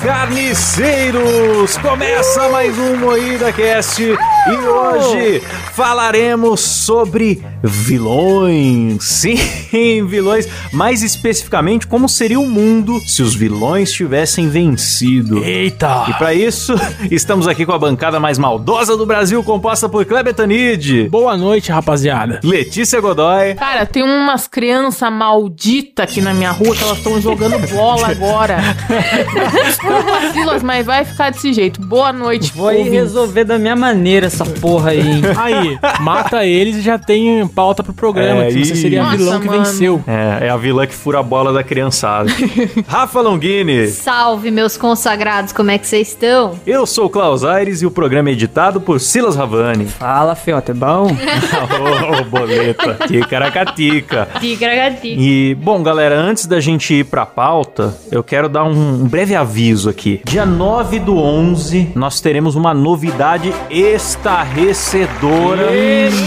Carniceiros! Começa mais um Moída Cast e hoje falaremos sobre vilões. Sim, vilões. Mais especificamente, como seria o mundo se os vilões tivessem vencido. Eita! E para isso, estamos aqui com a bancada mais maldosa do Brasil, composta por Kleber Tanid, Boa noite, rapaziada. Letícia Godoy, Cara, tem umas crianças malditas aqui na minha rua que elas estão jogando bola agora. Desculpa, Silas, mas vai ficar desse jeito. Boa noite, Vou aí resolver da minha maneira essa porra aí, hein? Aí, mata eles e já tem pauta pro programa, É, que você e- seria a Nossa, vilão que mano. venceu. é, é a vilã que fura a bola da criançada. Rafa Longini. Salve, meus consagrados, como é que vocês estão? Eu sou o Klaus Aires e o programa é editado por Silas Ravani. Fala, Fiota, é bom? Ô, ô, boleta. Ticaracatica. Tigragatica. E, bom, galera, antes da gente ir pra pauta, eu quero dar um, um breve aviso aqui. Dia 9 do 11, nós teremos uma novidade estarrecedora.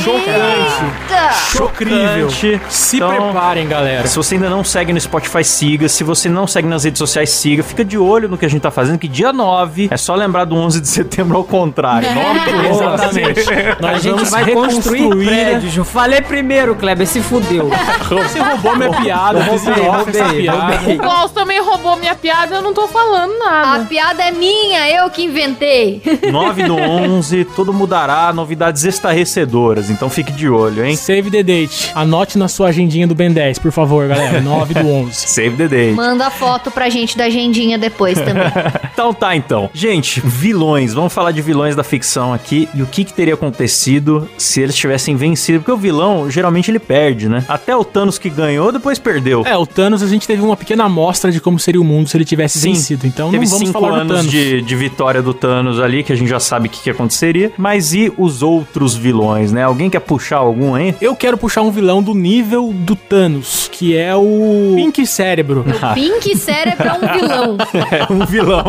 Chocante. Chocrível. Chocante. Se Então, preparem, galera. Se você ainda não segue no Spotify, siga. Se você não segue nas redes sociais, siga. Fica de olho no que a gente tá fazendo, que dia 9 é só lembrar do 11 de setembro ao contrário. 9 do 11. Exatamente. Nós A gente vamos vai construir reconstruir. prédios. Eu falei primeiro, Kleber, se fudeu. Você roubou minha piada, Roubei, roubei, piada. roubei. O Klaus também roubou minha piada, eu não tô falando A nada. piada é minha, eu que inventei. 9 do 11, tudo mudará, novidades estarrecedoras. Então fique de olho, hein? Save the date. Anote na sua agendinha do Ben 10, por favor, galera. 9 do 11. Save the date. Manda a foto pra gente da agendinha depois também. Então tá, então. Gente, vilões. Vamos falar de vilões da ficção aqui e o que, que teria acontecido se eles tivessem vencido. Porque o vilão, geralmente, ele perde, né? Até o Thanos que ganhou, depois perdeu. É, o Thanos, a gente teve uma pequena amostra de como seria o mundo se ele tivesse Sim. vencido. Então Teve não vamos cinco falar anos de, de vitória do Thanos ali, que a gente já sabe o que, que aconteceria. Mas e os outros vilões, né? Alguém quer puxar algum, hein? Eu quero puxar um vilão do nível do Thanos, que é o Pink Cérebro. Pink Cérebro é um vilão. É um vilão.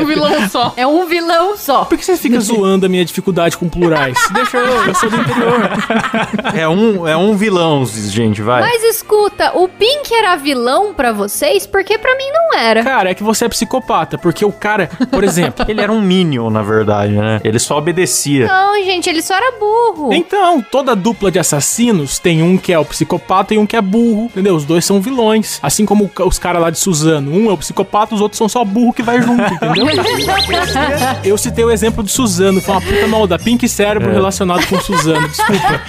Um vilão só. É um vilão só. Por que você fica zoando a minha dificuldade com plurais? Deixa eu, eu sou do interior. É um, é um vilão, gente, vai. Mas escuta, o Pink era vilão pra vocês? Porque pra mim não era. Cara, é que você é psicopata, porque o cara, por exemplo. Ele era um Minion, na verdade, né? Ele só obedecia. Não, gente, ele só era burro. Então, toda dupla de assassinos tem um que é o psicopata e um que é burro, entendeu? Os dois são vilões. Assim como os caras lá de Suzano. Um é o psicopata, os outros são só burro que vai junto, entendeu? Eu citei o exemplo de Suzano, foi uma puta malda. Pink cérebro relacionado com Suzano, desculpa.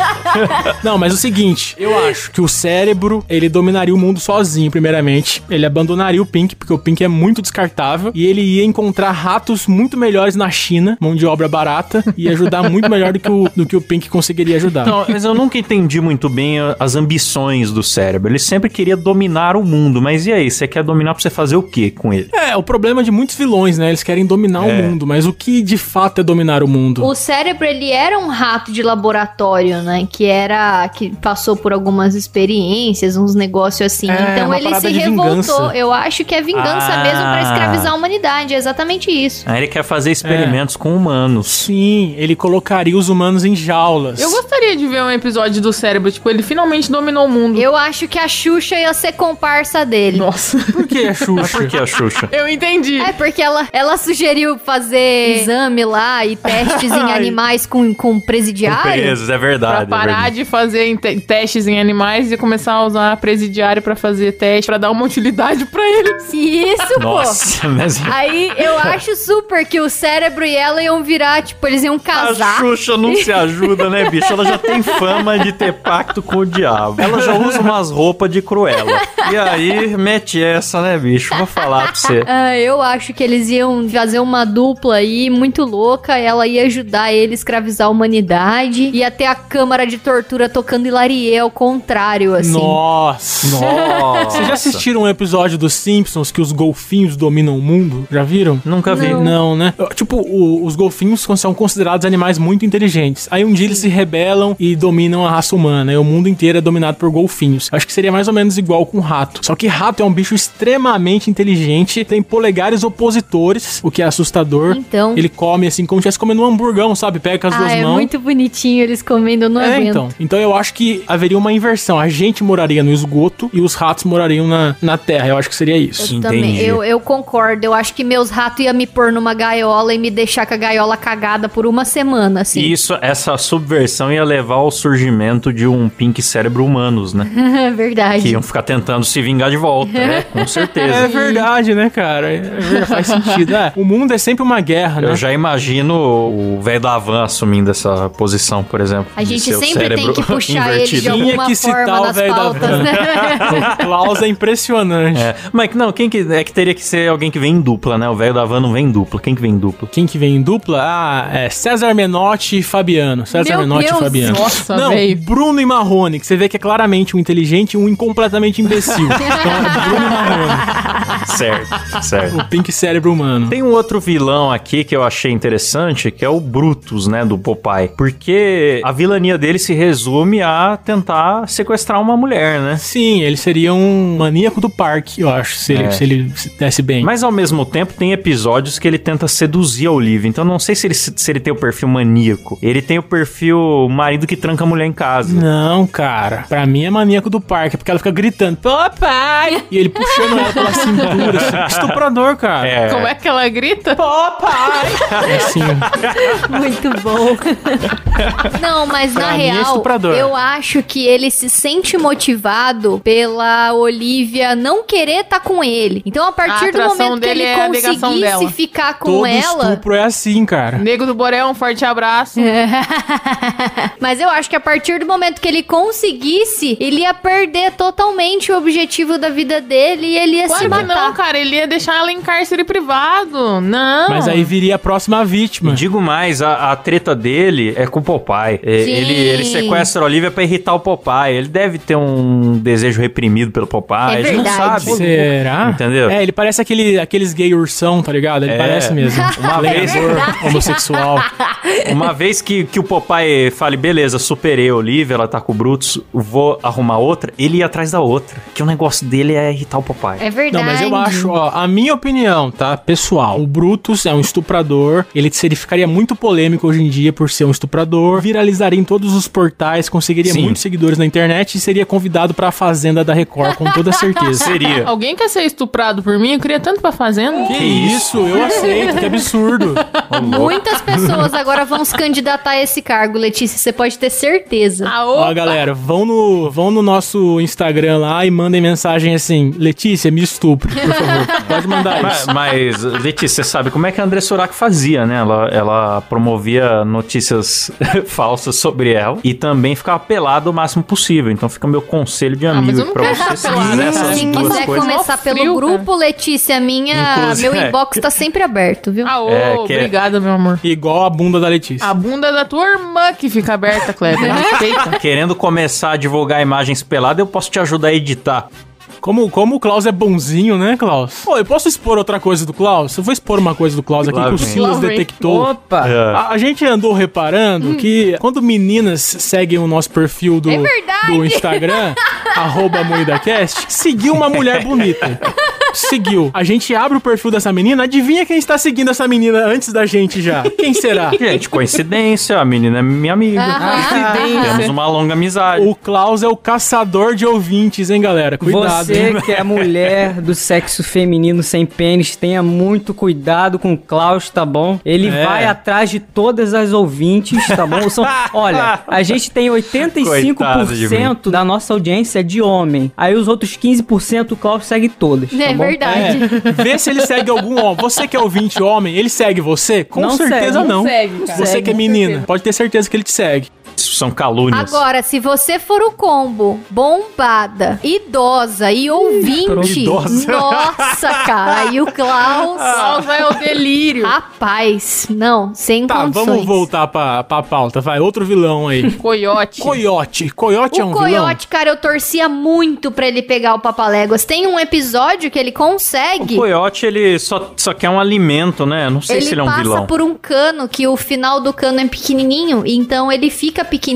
Não, mas o seguinte, eu acho que o cérebro, ele dominaria o mundo sozinho, primeiramente. Ele abandonaria o Pink, porque o Pink é muito descartável. E ele ia encontrar ratos muito melhores na China, mão de obra barata, e ajudar muito melhor do que o, do que o Pink conseguiria ajudar. Não, mas eu nunca entendi muito bem a- as ambições do cérebro. Ele sempre queria dominar o mundo, mas e aí? Você quer dominar pra você fazer o quê com ele? É, o problema de muitos vilões, né? Eles querem dominar o mundo, mas o que de fato é dominar o mundo? O cérebro, ele era um rato de laboratório, né? Que era. que passou por algumas experiências, uns negócios assim. É, então ele se revoltou. vingança. Eu acho que é vingança Ah. mesmo pra escravizar a humanidade. É exatamente isso. Aí ele quer fazer experimentos com humanos. Sim, ele colocaria os humanos em jaulas. Eu gostaria de ver um episódio do cérebro. Tipo, ele finalmente dominou o mundo. Eu acho que a Xuxa ia ser comparsa dele. Nossa. Por que a Xuxa? Por que a Xuxa? Eu entendi. É porque ela, ela sugeriu fazer exame lá e testes em Ai. animais com, com presidiário. Presos, é Pra verdade. é parar verdade. de fazer testes em animais e começar a usar presidiário pra fazer teste, pra dar uma utilidade pra eles. Isso, pô. Mas... Aí eu acho super que o cérebro e ela iam virar, tipo, eles iam A casar. Xuxa não se ajuda, né, bicho? Ela já tem fama de ter pacto com o diabo. Ela já usa umas roupas de cruela. E aí, mete essa, né, bicho? Vou falar pra você. Ah, eu acho que eles iam fazer uma dupla aí muito louca. Ela ia ajudar ele a escravizar a humanidade. Ia ter a câmara de tortura tocando Hilarie ao contrário, assim. Nossa. Nossa. Vocês já assistiram um episódio dos Simpsons que os golfinhos dominam o mundo? Já viram? Nunca vi. Não. Não, né? Tipo, o- os golfinhos são considerados animais muito inteligentes. Aí um dia eles se rebelam e dominam a raça humana. E o mundo inteiro é dominado por golfinhos. Acho que seria mais ou menos igual com rato. Só que rato é um bicho extremamente inteligente, tem polegares opositores, o que é assustador. Então. Ele come assim como se estivesse comendo um hamburgão, sabe? Pega com as Ah, duas é mãos. muito bonitinho eles comendo, não É, aguento. então. Então eu acho que haveria uma inversão. A gente moraria no esgoto e os ratos morariam na, na terra. Eu acho que seria isso. Eu também, Entendi. eu, eu concordo. Eu acho que meus ratos iam me pôr numa gaiola e me deixar com a gaiola cagada por uma semana, assim. Isso, essa subversão ia levar ao surgimento de um pink cérebro humanos, né? É verdade. Que iam ficar tentando se vingar de volta, né? Com É certeza. verdade, né, cara? É faz sentido. É, o mundo é sempre uma guerra, né? Eu já imagino o velho da van assumindo essa posição, por exemplo. A gente sempre tem que puxar ele de invertido. Tinha alguma que citar forma o nas velho da pautas, van. né? O Klaus é impressionante. É, mas não, quem que é que teria que ser alguém que vem em dupla, né? O velho da van não vem em dupla. Quem que vem em dupla? Quem que vem em dupla? Ah, é César Menotti e Fabiano. César Meu Menotti Deus, e Fabiano. nossa, Não, véi. Bruno e Marrone, que você vê que é claramente um inteligente e um incompletamente imbecil. então é Bruno e Marrone, certo, certo. o pink cérebro humano. Tem um outro vilão aqui que eu achei interessante, que é o Brutus, né, do Popeye. Porque a vilania dele se resume a tentar sequestrar uma mulher, né? Sim, ele seria um maníaco do parque, eu acho, se ele, É. se ele se desse bem. Mas ao mesmo tempo tem episódios que ele tenta seduzir a Olivia. Então não sei se ele, se ele tem o perfil maníaco. Ele tem o perfil marido que tranca a mulher em casa. Não, cara. Pra mim é maníaco do parque, porque ela fica gritando, papai! E ele puxando ela pela cintura, assim. Estuprador, cara. É. Como é que ela grita? Papai! É assim. Muito bom. Não, mas na Pra mim é real, estuprador. eu acho que ele se sente motivado pela Olivia não querer estar com ele. Então, a partir A do momento que dele ele é a negação conseguisse dela. ficar com Todo ela. estupro é assim, cara. Nego do Borel, um forte abraço. Mas eu acho que a partir do momento que ele conseguisse, ele ia perder totalmente o objetivo da vida dele e ele ia se Claro que matar. não, cara. Ele ia deixar ela em cárcere privado. Não. Mas aí viria a próxima vítima. Digo mais, a, a treta dele é com o Popeye. É, Sim. Ele, ele sequestra a Olivia pra irritar o Popeye. Ele deve ter um desejo reprimido pelo Popeye. É a gente não verdade. sabe. Será? Entendeu? É, ele parece aquele, aqueles gay ursão, tá ligado? Ele É. parece mesmo. Uma vez- homossexual. Uma vez que, que o Popeye fale, beleza, superei a Olivia, ela tá com o Brutus, vou arrumar outra, ele ia atrás da outra. Que o negócio dele é irritar o Popeye. É verdade. Não, mas eu acho, ó, a minha opinião, tá, pessoal, o Brutus é um estuprador, ele, ele ficaria muito polêmico hoje em dia por ser um estuprador, viralizaria em todos os portais, conseguiria Sim. muitos seguidores na internet e seria convidado pra Fazenda da Record, com toda certeza. Seria. Alguém quer ser estuprado por mim? Eu queria tanto pra fazenda. Que isso, eu aceito, que absurdo. Muitas pessoas agora vão se candidatar a esse cargo, Letícia. Você pode ter certeza. Ah, Ó, galera, vão no, vão no nosso Instagram lá e mandem mensagem assim: Letícia, me estupre, por favor. Pode mandar Mas, isso. mas, Letícia, você sabe como é que a André Surak fazia, né? Ela, ela promovia notícias falsas sobre ela e também ficava pelada o máximo possível. Então fica meu conselho de mas amigo não pra você se pelada, quiser coisas. começar pelo grupo, Letícia, minha, Inclusive, meu é. inbox tá sempre aberto, viu? Ah, ô, É, que é- obrigada, meu amor. Igual a bunda da Letícia. A bunda da tua irmã que fica aberta, Kleber. Respeita. Querendo começar a divulgar imagens peladas, eu posso te ajudar a editar. Como, como o Klaus é bonzinho, né, Klaus? Pô, eu posso expor outra coisa do Klaus? Eu vou expor uma coisa do Klaus aqui que o Silas detectou. Opa! É. A, a gente andou reparando que quando meninas seguem o nosso perfil do, É do Instagram, arroba MoídaCast, seguiu uma mulher bonita. seguiu. A gente abre o perfil dessa menina, adivinha quem está seguindo essa menina antes da gente já? Quem será? Gente, coincidência, a menina é minha amiga. Temos uma longa amizade. O Klaus é o caçador de ouvintes, hein, galera? Cuidado. Você que é mulher do sexo feminino sem pênis, tenha muito cuidado com o Klaus, tá bom? Ele É. vai atrás de todas as ouvintes, tá bom? São- olha, a gente tem Coitado de 85% da nossa audiência de homem. Aí os outros 15% o Klaus segue todas, tá É bom? verdade. É, vê se ele segue algum homem. Você que é ouvinte homem, ele segue você? Com Não certeza segue, não. segue, cara. Você Segue, que é menina, certeza. pode ter certeza que ele te segue. São calúnias. Agora, se você for o combo, bombada, idosa e ouvinte, Idosa. nossa, cara, e o Klaus, Klaus vai ao delírio. rapaz, não, sem Tá, condições. vamos voltar pra, pra pauta. Vai, outro vilão aí. Coiote. Coiote. Coiote é um O vilão? Coyote, cara, eu torcia muito pra ele pegar o Papaléguas. Tem um episódio que ele O consegue. coiote, ele só, só quer um alimento, né? Não sei Ele se ele é um passa vilão. por um cano que o final do cano é pequenininho, então ele fica pequenininho.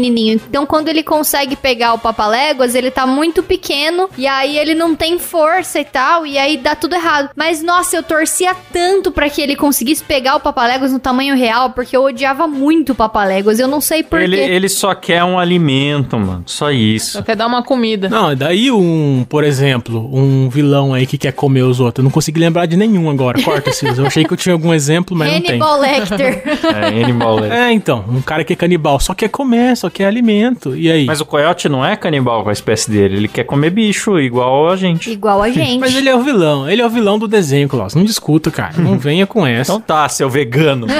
Então quando ele consegue pegar o Papaléguas, ele tá muito pequeno e aí ele não tem força e tal, e aí dá tudo errado. Mas nossa, eu torcia tanto pra que ele conseguisse pegar o Papaléguas no tamanho real, porque eu odiava muito o Papaléguas. Eu não sei porquê. Ele, ele só quer um alimento, mano. Só isso. Só quer dar uma comida. Não, e daí um, por exemplo, um vilão aí que quer comer os outros. Eu não consegui lembrar de nenhum agora. Corta, Silas. Eu achei que eu tinha algum exemplo, mas não tem. Hannibal Lecter. É, animal. né? É, então, um cara que é canibal só quer comer, só quer alimento. E aí? Mas o coiote não é canibal com a espécie dele. Ele quer comer bicho, igual a gente. Igual a gente. Mas ele é o vilão, ele é o vilão do desenho, Klaus. Não discuta, cara. Não venha com essa. Então tá, seu vegano.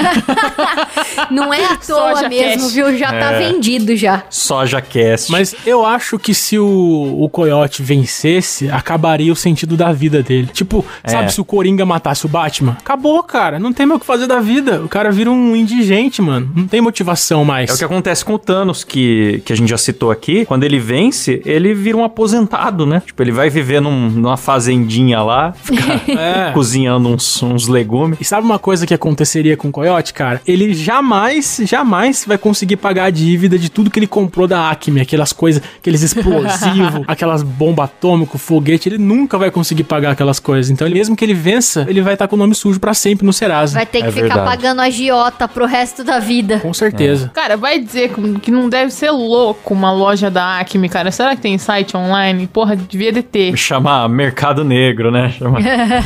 Não é à toa Soja mesmo, Cash. viu? Já tá É. vendido já. Soja cast. Mas eu acho que se o, o Coyote vencesse, acabaria o sentido da vida dele. Tipo, É. sabe, se o Coringa matasse o Batman? Acabou, cara. Não tem mais o que fazer da vida. O cara vira um indigente, mano. Não tem motivação mais. É o que acontece com o Thanos, que, que a gente já citou aqui. Quando ele vence, ele vira um aposentado, né? Tipo, ele vai viver num- numa fazendinha lá, ficar É. cozinhando uns, uns legumes. E sabe uma coisa que aconteceria com o Coyote, cara? Ele jamais, jamais vai conseguir pagar a dívida de tudo que ele comprou da Acme, aquelas coisas, aqueles explosivos, aquelas bombas atômicas, foguete, ele nunca vai conseguir pagar aquelas coisas. Então, ele- mesmo que ele vença, ele vai estar com o nome sujo pra sempre no Serasa. Vai ter que É ficar verdade. pagando a giota pro resto da vida. Com certeza. Cara, vai dizer que- que não deve ser louco uma loja da Acme, cara. Será que tem site online? Porra, devia de ter. Chama Mercado Negro, né? Chama,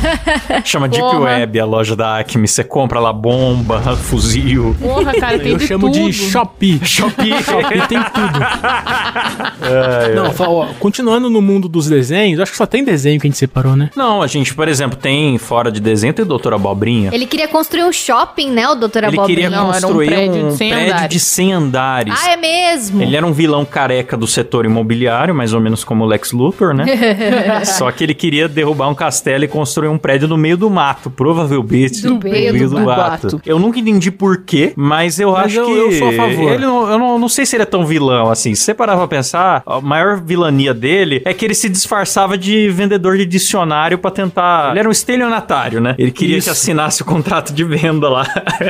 chama Deep. Web, a loja da Acme. Você compra lá bomba, fuzil. Porra, cara, tem Eu de chamo tudo. de Shopee. Shopee. Shopee tem tudo. Não, fa- ó, continuando no mundo dos desenhos, acho que só tem desenho que a gente separou, né? Não, a gente, por exemplo, tem fora de desenho, tem Doutor Abobrinha. Ele queria construir um shopping, né, o Dr. Ele Abobrinha? queria Não, era um construir prédio um de 100 prédio andares. de 100 andares. Ah, é mesmo? Ele era um vilão careca do setor imobiliário, mais ou menos como o Lex Luthor, né? Só que ele queria derrubar um castelo e construir um prédio no meio do mato, provavelmente. Do no meio do mato. Eu nunca entendi por quê, mas eu Mas acho eu- que. eu sou a favor. Ele não, eu não, não sei se ele é tão vilão assim. Se você parar pra pensar, a maior vilania dele é que ele se disfarçava de vendedor de dicionário pra tentar. Ele era um estelionatário, né? Ele queria Isso. que assinasse o contrato de venda lá.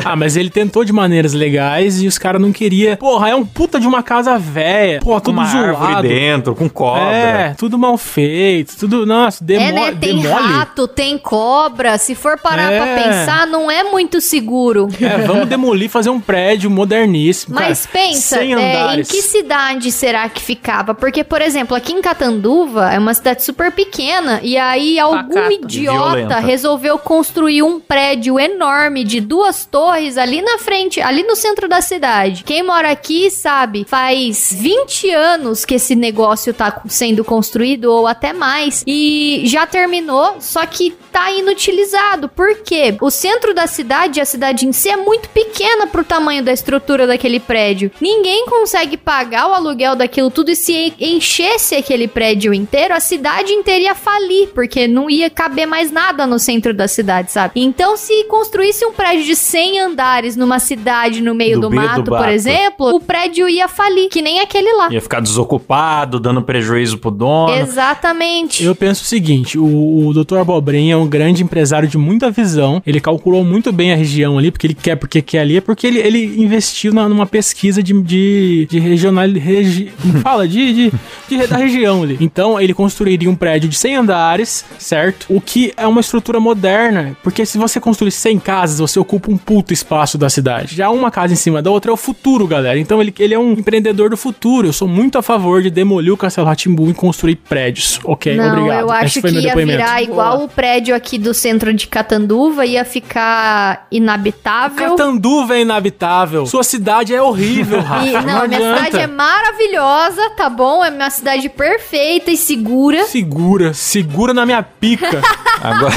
Ah, mas ele tentou de maneiras legais e os caras não queriam. Porra, é um puta de uma casa velha. Com tudo uma zoado. árvore dentro, com cobra. É, tudo mal feito, tudo, nossa, demo É, né? Tem demole. rato, tem cobra. Se for parar É. pra pensar, não é muito seguro. É, vamos demolir, fazer um prédio moderníssimo. Mas cara. pensa, 100 é, em que cidade será que ficava? Porque, por exemplo, aqui em Catanduva é uma cidade super pequena e aí algum Pacata. idiota Violenta. resolveu construir um prédio enorme de duas torres ali na frente, ali no centro da cidade. Quem mora aqui sabe, faz 20 anos que esse negócio tá sendo construído ou até mais e já terminou, só que tá inutilizado. Por quê? O centro da cidade, a cidade em si é muito pequena pro tamanho da estrutura daquele prédio. Ninguém consegue pagar o aluguel daquilo tudo e se enchesse aquele prédio inteiro, a cidade inteira ia falir, porque não ia caber mais nada no centro da cidade, sabe? Então, se construísse um prédio de 100 andares numa cidade no meio do do mato, por mato. exemplo, o prédio ia falir, que nem aquele lá. Ia ficar desocupado, dando prejuízo pro dono. Exatamente. Eu penso o seguinte, o, o Dr. Abobrinha, um grande empresário de muita visão. Ele calculou muito bem a região ali, porque ele quer, porque quer ali, é porque ele, ele investiu na- numa pesquisa de, de, de regional. Regi, fala? De, de, de- da região ali. Então, ele construiria um prédio de 100 andares, certo? O que é uma estrutura moderna, porque se você construir 100 casas, você ocupa um puto espaço da cidade. Já uma casa em cima da outra é o futuro, galera. Então, ele, ele é um empreendedor do futuro. Eu sou muito a favor de demolir o Castelo Ratimbu e construir prédios. Ok, Não, obrigado. eu Esse acho foi que meu ia depoimento. virar igual o prédio aqui do centro de Catanduva, ia ficar inabitável. Catanduva é inabitável. Sua cidade é horrível, Rafa. E- não, minha adianta. cidade é maravilhosa, tá bom? É minha cidade perfeita e segura. Segura, segura na minha pica. Agora,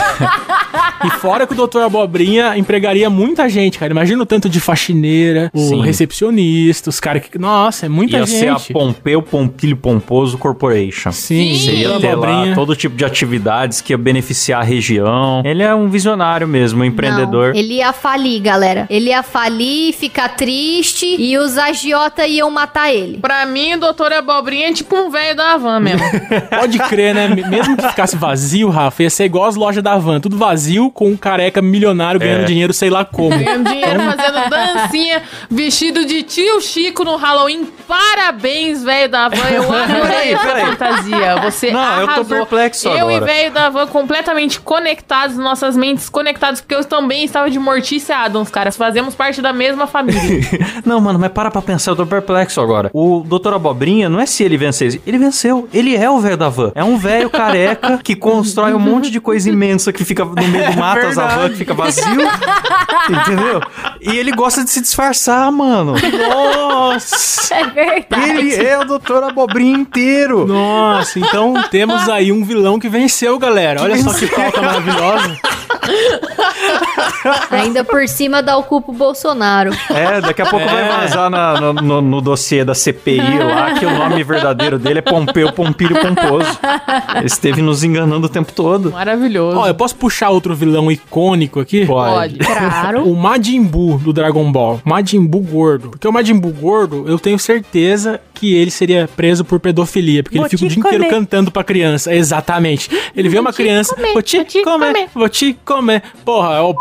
e fora que o Dr. Abobrinha empregaria muita gente, cara. Imagina o tanto de faxineira, o Sim. recepcionista, os caras que. Nossa, é muita ia ser a gente. Pompeu Pompilho Pomposo Corporation. Sim, Seria Dr. ter lá todo tipo de atividades que ia beneficiar a região. Ele é um visionário mesmo, um empreendedor. Não, ele ia falir, galera. Ele ia falir, ficar triste e os agiota iam matar ele. Pra mim, o doutor Abobrinha é tipo um velho da van mesmo. Pode crer, né? Mesmo que ficasse vazio, Rafa, ia ser igual as lojas da van. Tudo vazio, com um careca milionário ganhando É. dinheiro, sei lá como. Ganhando dinheiro fazendo dancinha, vestido de tio Chico no Halloween. Parabéns, velho da van. Eu adorei essa fantasia. Você Não, eu tô arrasou. perplexo Eu agora. e velho da van completamente conectados, nossas mentes conectadas, porque eu também estava de Mortícia Adams, cara. Fazemos parte da mesma família. Não, mano, mas para pra pensar, eu tô perplexo agora. O Dr. Abobrinha, não é se ele vencesse, ele venceu. Ele é o velho da van. É um velho careca que constrói um monte de coisa imensa que fica no meio do mato, as van que fica vazio. entendeu? E ele gosta de se disfarçar, mano. Nossa! É verdade. Ele é o Dr. Abobrinha inteiro. Nossa, então temos aí um vilão que venceu, galera. Olha só que pauta maravilhosa. Ainda por cima dá o culpa o Bolsonaro. É, daqui a pouco vai vazar na- no, no, no dossiê da CPI lá que o nome verdadeiro dele é Pompeu Pompilho Pomposo. Ele esteve nos enganando o tempo todo. Maravilhoso. Ó, eu posso puxar outro vilão icônico aqui? Pode. Claro. O Majin Buu do Dragon Ball. Majin Buu gordo. Porque o Majin Buu gordo, eu tenho certeza que ele seria preso por pedofilia. Porque Vou ele fica o dia inteiro comer. cantando pra criança. Exatamente. Ele vê uma criança. comer, vou te, vou te comer, comer." Vou te comer. Porra, é o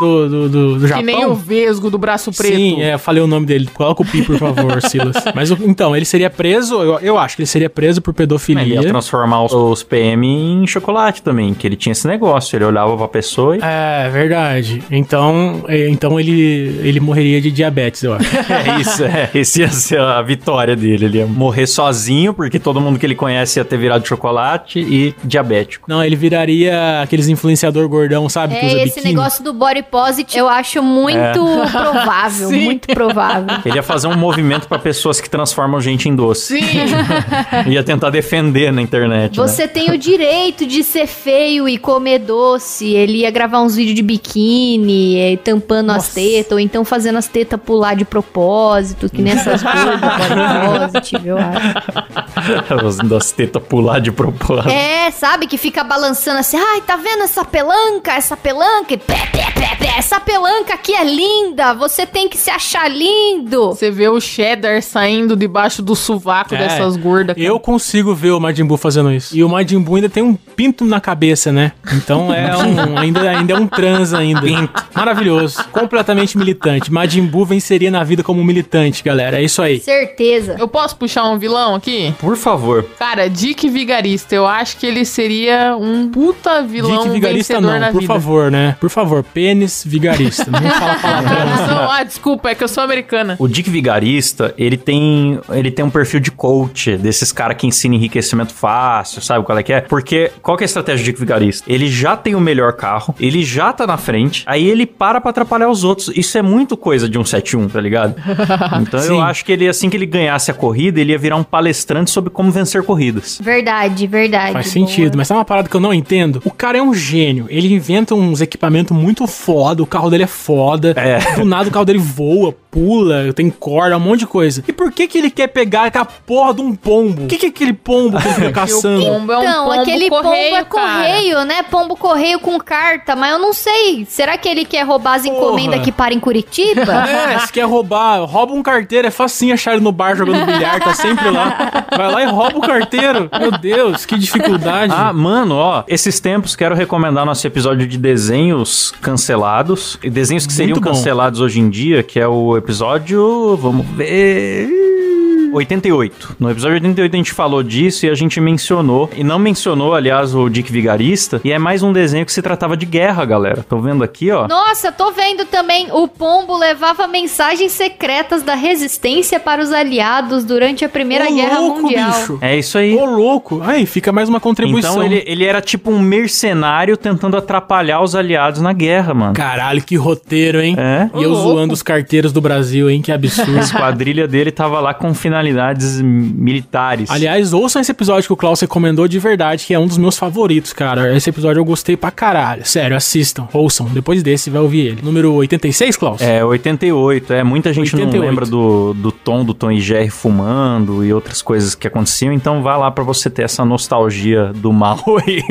do, do, do, do Que Japão. nem o Vesgo do braço preto. Sim, é, eu falei o nome dele. Coloca o pi, por favor, Silas. Mas então, ele seria preso, eu, eu acho que ele seria preso por Ele pedofilia. ia transformar os, os PM em chocolate também, que ele tinha esse negócio. Ele olhava pra pessoa e. É, verdade. Então, é, então ele, ele morreria de diabetes, eu acho. É isso, é. Esse ia ser a vitória dele. Ele ia morrer sozinho, porque todo mundo que ele conhece ia ter virado chocolate e diabético. Não, ele viraria aqueles influenciador gordão, sabe? que usa É, esse biquíni. negócio do body positive eu acho muito É. provável, Sim. muito provável. Ele ia fazer um movimento pra pessoas que transformam gente em doce. Sim. Ia tentar defender na internet. né? Você tem o direito de ser feio e comer doce. Ele ia gravar uns vídeos de biquíni, eh, tampando as tetas, ou então fazendo as tetas pular de propósito, que nem essas coisas positive, eu acho. As- das tetas pular de propósito. É, sabe? Que fica balançando assim. Ai, tá vendo essa pelanca? Essa pelanca? E pé, pé, pé. Essa pelanca aqui é linda. Você tem que se achar lindo. Você vê o cheddar saindo debaixo do sovaco É, dessas gordas. cara. Eu consigo ver o Majin Buu fazendo isso. E o Majin Buu ainda tem um pinto na cabeça, né? Então é um, ainda, ainda é um trans ainda. Maravilhoso. Completamente militante. Majin Buu venceria na vida como militante, galera. É isso aí. Certeza. Eu posso puxar um vilão aqui? Por favor. Cara, Dick Vigarista. Eu acho que ele seria um puta vilão Dick vigarista vencedor não, por vida. favor, né? Por favor, pênis vigarista. Não fala palavrão. Não, ah, desculpa, é que eu sou americana. O Dick Vigarista, ele tem, ele tem um perfil de coach, desses caras que ensinam enriquecimento fácil, sabe qual é que é? Porque qual que é a estratégia do Dick Vigarista? Ele já tem o melhor carro, ele já tá na frente, aí ele para pra atrapalhar os outros. Isso é muito coisa de um 71, tá ligado? Então eu acho que ele, assim que ele ganhasse a corrida, ele ia virar um palestrante sobre como vencer corridas. Verdade, verdade. Faz boa. sentido, mas é uma parada que eu não entendo. O cara é um gênio. Ele inventa uns equipamentos muito foda, o carro dele é foda. É. Do nada o carro dele voa. Pula, tem corda, um monte de coisa. E por que que ele quer pegar aquela porra de um pombo? O que que é aquele pombo que ele fica caçando? pombo é um então, pombo aquele pombo correio, é correio, né? Pombo correio com carta, mas eu não sei. Será que ele quer roubar as encomendas que para em Curitiba? É, se quer roubar, rouba um carteiro, é facinho achar ele no bar jogando bilhar, tá sempre lá. Vai lá e rouba o carteiro. Meu Deus, que dificuldade. Ah, mano, ó, esses tempos quero recomendar nosso episódio de desenhos cancelados. E desenhos que seriam cancelados hoje em dia, que é o episódio. Vamos ver. 88. No episódio 88 a gente falou disso e a gente mencionou, e não mencionou, aliás, o Dick Vigarista, e é mais um desenho que se tratava de guerra, galera. Tô vendo aqui, ó. Nossa, tô vendo também. O pombo levava mensagens secretas da resistência para os aliados durante a Primeira Ô, Guerra louco, Mundial. bicho. É isso aí. Ô, louco. Aí, fica mais uma contribuição. Então ele, ele era tipo um mercenário tentando atrapalhar os aliados na guerra, mano. Caralho, que roteiro, hein? É. E eu Ô, louco. zoando os carteiros do Brasil, hein? Que absurdo. A esquadrilha dele tava lá com finalidades militares. Aliás, ouçam esse episódio que o Klaus recomendou de verdade, que é um dos meus favoritos, cara. Esse episódio eu gostei pra caralho. Sério, assistam, ouçam. Depois desse, vai ouvir ele. Número 86, Klaus? É, 88. É, muita gente 88. não lembra do, do Tom, do Tom e Jerry fumando e outras coisas que aconteciam, então vá lá pra você ter essa nostalgia do mal aí.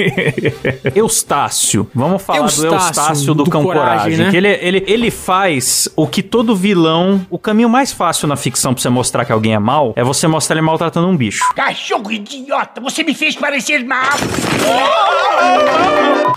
Eustácio. Vamos falar do Eustácio, Eustácio do, do Cão Coragem, Coragem. né? Que ele, ele, ele faz o que todo vilão... O caminho mais fácil na ficção pra você mostrar que alguém é mal é você mostrar ele maltratando um bicho. Cachorro idiota, você me fez parecer mal.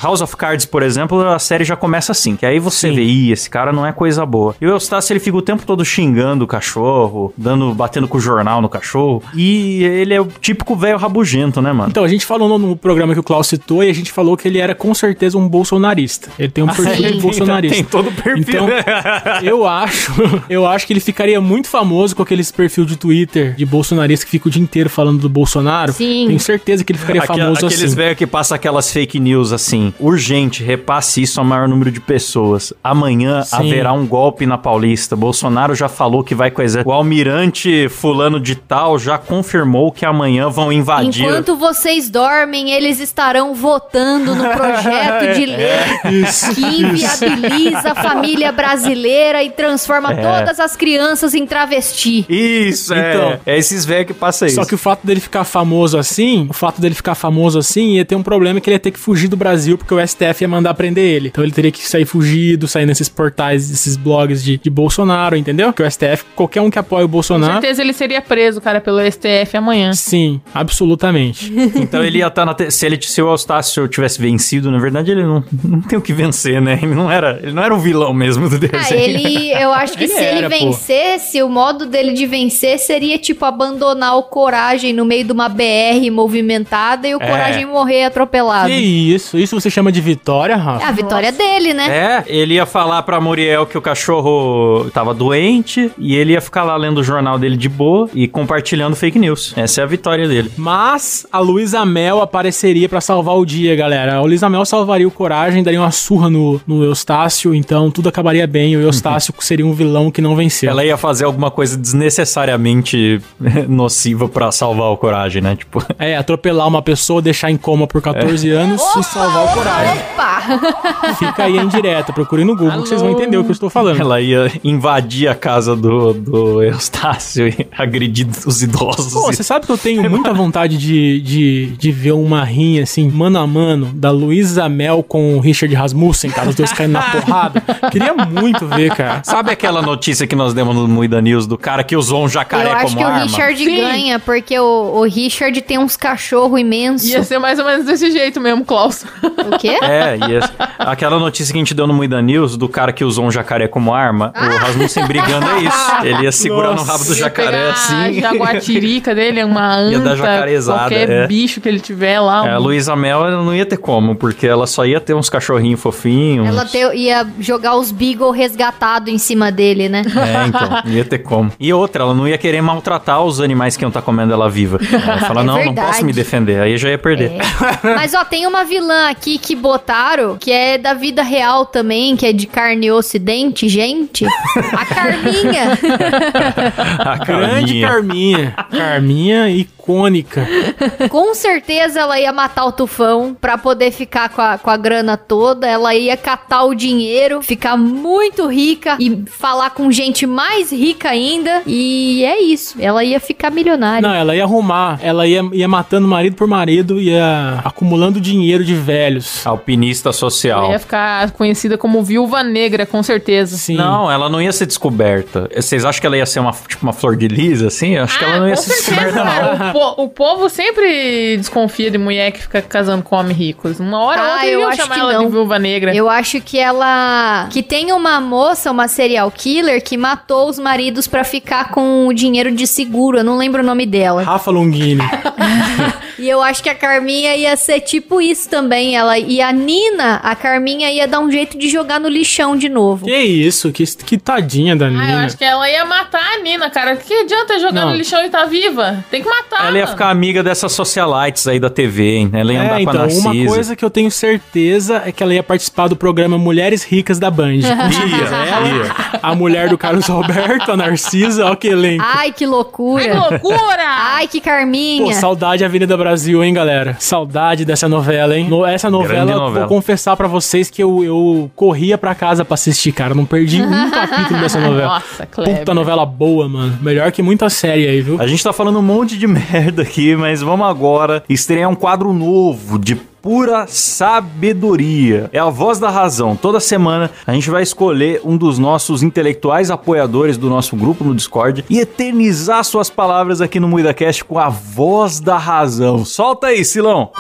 House of Cards, por exemplo, a série já começa assim. Que aí você vê, ih, esse cara não é coisa boa. E o Eustácio, ele fica o tempo todo xingando o cachorro, dando, batendo com o jornal no cachorro. E ele é o típico velho rabugento, né, mano? Então, a gente falou no, no programa que o Klaus citou e a gente falou que ele era com certeza um bolsonarista. Ele tem um perfil de bolsonarista. Tem todo o perfil. Então, eu acho, eu acho que ele ficaria muito famoso com aqueles perfil de Twitter de bolsonarista que fica o dia inteiro falando do Bolsonaro. Sim. Tenho certeza que ele ficaria Aquela- famoso aqueles assim. velhos que passam aquelas fake news assim. Urgente, repasse isso ao maior número de pessoas. Amanhã Sim. haverá um golpe na Paulista. Bolsonaro já falou que vai coisa. O almirante fulano de tal já confirmou que amanhã vão invadir. Enquanto vocês dormem, eles estarão votando no projeto de lei Isso, que inviabiliza a família brasileira e transforma todas as crianças em travesti. Isso, é. Então. é esses velhos que passam isso. Só que o fato dele ficar famoso assim, o fato dele ficar famoso assim, ia ter um problema que ele ia ter que fugir do Brasil, porque o STF ia mandar prender ele. Então ele teria que sair fugido, sair nesses portais, esses blogs de, de Bolsonaro, entendeu? Que o STF, qualquer um que apoia o Com Bolsonaro. certeza ele seria preso, cara, pelo STF amanhã. Sim, absolutamente. Então ele ia estar na. te- Se, ele, se o Eustácio tivesse vencido, na verdade, ele não, não tem o que vencer, né? Ele não era, ele não era o vilão mesmo do desenho. Ah, ele, eu acho que Ele se ele era, pô. vencesse, o modo dele de vencer seria tipo abandonar o Coragem no meio de uma BR movimentada e o É. Coragem morrer atropelado. que isso? Isso você chama de vitória, É Rafa? a vitória dele, né? É, ele ia falar pra Muriel que o cachorro tava doente e ele ia ficar lá lendo o jornal dele de boa e compartilhando fake news. Essa é a vitória dele. Mas a Luísa Mel apareceria pra salvar o dia, galera. A Luísa Mel salvaria o Coragem, daria uma surra no, no Eustácio, então tudo acabaria bem. O Eustácio seria um vilão que não venceu. Ela ia fazer alguma coisa desnecessariamente nociva pra salvar o coragem, né? Tipo, É, atropelar uma pessoa, deixar em coma por 14 anos e salvar o Coragem. Opa! Fica aí a indireta, procure no Google que vocês vão entender o que eu estou falando. ela ia invadir a casa do, do Eustácio e agredir os idosos. Pô, você sabe que eu tenho muita vontade de, de, de ver uma rinha, assim, mano a mano, da Luísa Mel com o Richard Rasmussen, cara, os dois caindo na porrada. Queria muito ver, cara. Sabe aquela notícia que nós demos no Muida News do cara que usou um jacaré Eu acho como que o arma? Richard Sim. ganha, porque o, o Richard tem uns cachorros imensos. Ia ser mais ou menos desse jeito mesmo, Klaus. O quê? É, e essa- aquela notícia que a gente deu no Muida News do cara que usou um jacaré como arma, o Rasmussen brigando é isso. Ele ia segurar no rabo do Nossa. jacaré Pegar assim. A jaguatirica dele, uma anta, Ia dar jacarezada, qualquer é. bicho que ele tiver lá. É, a Luísa Mel ela não ia ter como, porque ela só ia ter uns cachorrinhos fofinhos. Ela te- ia jogar os Beagle resgatado em cima dele, né? É, então, não ia ter como. E outra, ela não ia querer maltratar os animais que iam estar comendo ela viva. Ela ia falar, É não, não verdade. posso me defender. Aí já ia perder. É. Mas ó, tem uma vilã aqui que botaram, que é da vida real também, que é de carne e osso e dente, gente. A Carminha. A Grande Carminha. Carminha. Carminha, icônica. Com certeza ela ia matar o tufão pra poder ficar com a, com a grana toda. Ela ia catar o dinheiro, ficar muito rica e falar com gente mais rica ainda. E é isso. Ela ia ficar milionária. Não, ela ia arrumar. Ela ia, ia matando marido por marido, ia acumulando dinheiro de velhos. Alpinista social. Ela ia ficar conhecida como viúva negra, com certeza. Sim. Não, ela não ia ser descoberta. Vocês acham que ela ia ser uma, tipo, uma flor de lis, assim? Eu acho que ela não ia Ah, ser certeza, descoberta, não. Po- o povo sempre desconfia de mulher que fica casando com homens ricos. Uma hora ou Ah, outra eu iam acho chamar que ela não. de viúva negra. Eu acho que ela. Que tem uma moça, uma serial killer, que matou os maridos pra ficar com o dinheiro de seguro. Eu não lembro o nome dela. Rafa Longini. E eu acho que a Carminha ia ser tipo isso também. Ela E a Nina, a Carminha ia dar um jeito de jogar no lixão de novo. que isso? Que, que tadinha da Ah, eu Nina. acho que ela ia matar a Nina, cara. Que adianta jogar Não. no lixão e tá viva? Tem que matar. Ela ia ficar amiga dessas socialites aí da TV, hein? Ela ia andar É, com a então, Narcisa. uma coisa que eu tenho certeza é que ela ia participar do programa Mulheres Ricas da Band. ela, a mulher do Carlos Alberto, a Narcisa, ó que elenco. Ai, que Ai, loucura. que loucura! Ai, que Pô, Carminha. saudade Avenida Brasil, hein, galera? Saudade dessa novela, hein? No- essa novela, novela. vou confessar pra vocês que eu, eu corria pra casa pra assistir, cara. Não perdi um capítulo dessa novela. Nossa, Kleber. Puta novela boa, mano. Melhor que muita série aí, viu? A gente tá falando um monte de merda aqui, mas vamos agora estrear um quadro novo de pura sabedoria. É a voz da razão. Toda semana a gente vai escolher um dos nossos intelectuais apoiadores do nosso grupo no Discord e eternizar suas palavras aqui no MuidaCast com a voz da razão. Solta aí, Silão.